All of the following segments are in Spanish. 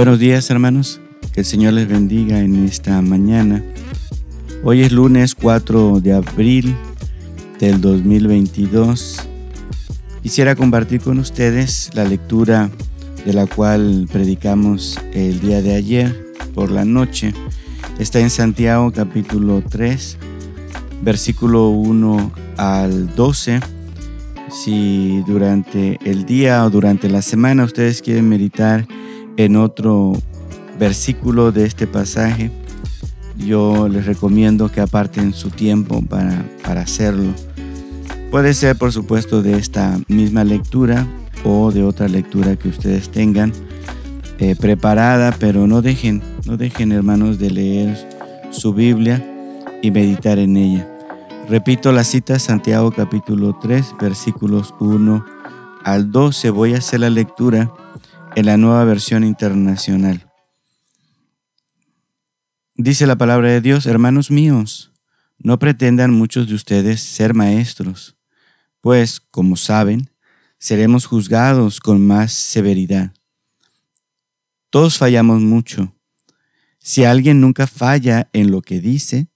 Buenos días hermanos, que el Señor les bendiga en esta mañana. Hoy es lunes 4 de abril del 2022. Quisiera compartir con ustedes la lectura de la cual predicamos el día de ayer por la noche. Está en Santiago capítulo 3, versículo 1 al 12 si durante el día o durante la semana ustedes quieren meditar en otro versículo de este pasaje, yo les recomiendo que aparten su tiempo para, hacerlo. Puede ser, por supuesto, de esta misma lectura o de otra lectura que ustedes tengan eh, preparada, pero no dejen, no dejen, hermanos, de leer su Biblia y meditar en ella. Repito la cita, Santiago capítulo 3, versículos 1 al 12. Voy a hacer la lectura en la nueva versión internacional. Dice la palabra de Dios, hermanos míos, no pretendan muchos de ustedes ser maestros, pues, como saben, seremos juzgados con más severidad. Todos fallamos mucho. Si alguien nunca falla en lo que dice,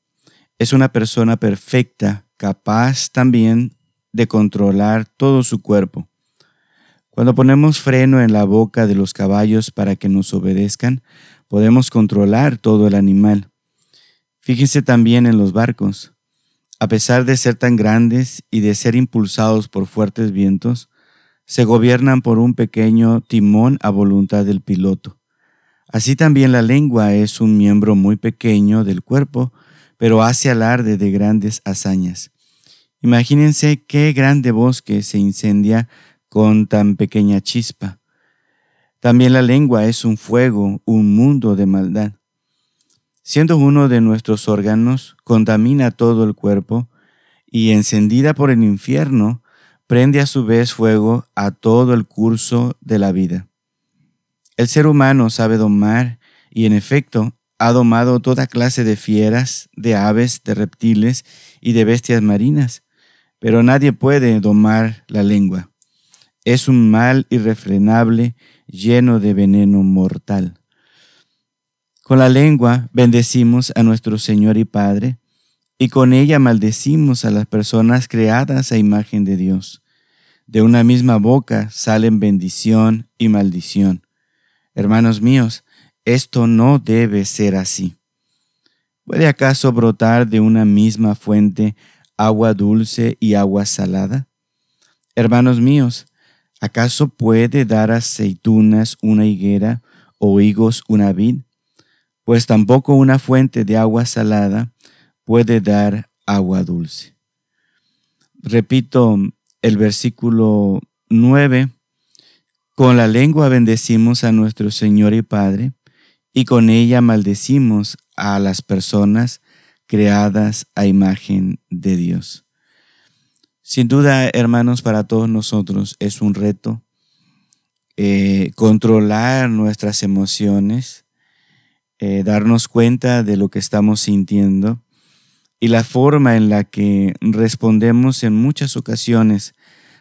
es una persona perfecta, capaz también de controlar todo su cuerpo. Cuando ponemos freno en la boca de los caballos para que nos obedezcan, podemos controlar todo el animal. Fíjense también en los barcos. A pesar de ser tan grandes y de ser impulsados por fuertes vientos, se gobiernan por un pequeño timón a voluntad del piloto. Así también la lengua es un miembro muy pequeño del cuerpo, pero hace alarde de grandes hazañas. Imagínense qué grande bosque se incendia con tan pequeña chispa. También la lengua es un fuego, un mundo de maldad. Siendo uno de nuestros órganos, contamina todo el cuerpo y encendida por el infierno, prende a su vez fuego a todo el curso de la vida. El ser humano sabe domar y en efecto ha domado toda clase de fieras, de aves, de reptiles y de bestias marinas, pero nadie puede domar la lengua. Es un mal irrefrenable lleno de veneno mortal. Con la lengua bendecimos a nuestro Señor y Padre, y con ella maldecimos a las personas creadas a imagen de Dios. De una misma boca salen bendición y maldición. Hermanos míos, esto no debe ser así. ¿Puede acaso brotar de una misma fuente agua dulce y agua salada? Hermanos míos, ¿acaso puede dar aceitunas una higuera o higos una vid? Pues tampoco una fuente de agua salada puede dar agua dulce. Repito el versículo 9. Con la lengua bendecimos a nuestro Señor y Padre y con ella maldecimos a las personas creadas a imagen de Dios. Sin duda, hermanos, para todos nosotros es un reto eh, controlar nuestras emociones, eh, darnos cuenta de lo que estamos sintiendo y la forma en la que respondemos en muchas ocasiones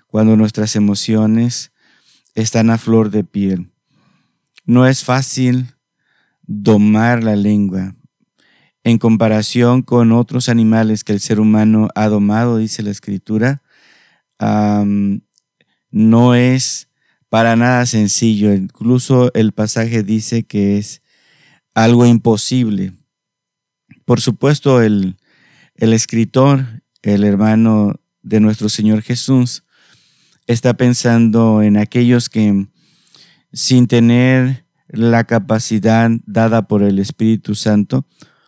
cuando nuestras emociones están a flor de piel. No es fácil domar la lengua. En comparación con otros animales que el ser humano ha domado, dice la escritura, no es para nada sencillo. Incluso el pasaje dice que es algo imposible. Por supuesto, el, el escritor, el hermano de nuestro Señor Jesús, está pensando en aquellos que sin tener la capacidad dada por el Espíritu Santo,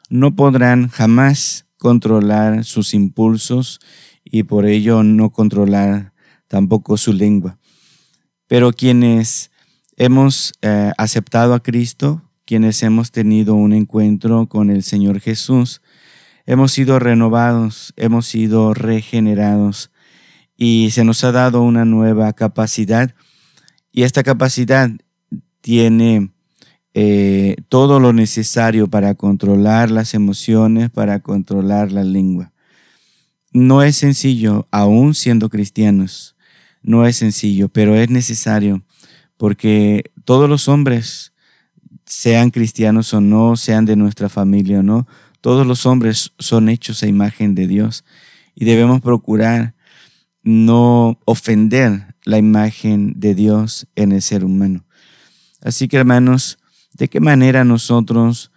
no podrán jamás controlar sus impulsos y por ello no controlar tampoco su lengua. Pero quienes hemos eh, aceptado a Cristo, quienes hemos tenido un encuentro con el Señor Jesús, hemos sido renovados, hemos sido regenerados y se nos ha dado una nueva capacidad y esta capacidad tiene eh, todo lo necesario para controlar las emociones, para controlar la lengua. No es sencillo, aún siendo cristianos, no es sencillo, pero es necesario porque todos los hombres sean cristianos o no, sean de nuestra familia o no, todos los hombres son hechos a imagen de Dios y debemos procurar no ofender la imagen de Dios en el ser humano. Así que hermanos, ¿de qué manera nosotros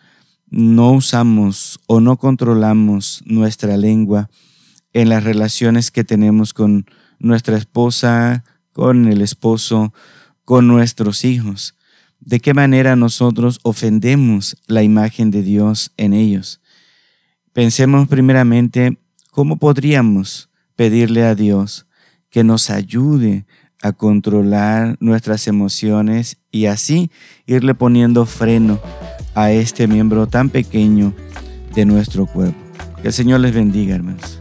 no usamos o no controlamos nuestra lengua en las relaciones que tenemos con nuestra esposa, con el esposo, con nuestros hijos? ¿De qué manera nosotros ofendemos la imagen de Dios en ellos? Pensemos primeramente cómo podríamos pedirle a Dios que nos ayude a controlar nuestras emociones y así irle poniendo freno a este miembro tan pequeño de nuestro cuerpo. Que el Señor les bendiga, hermanos.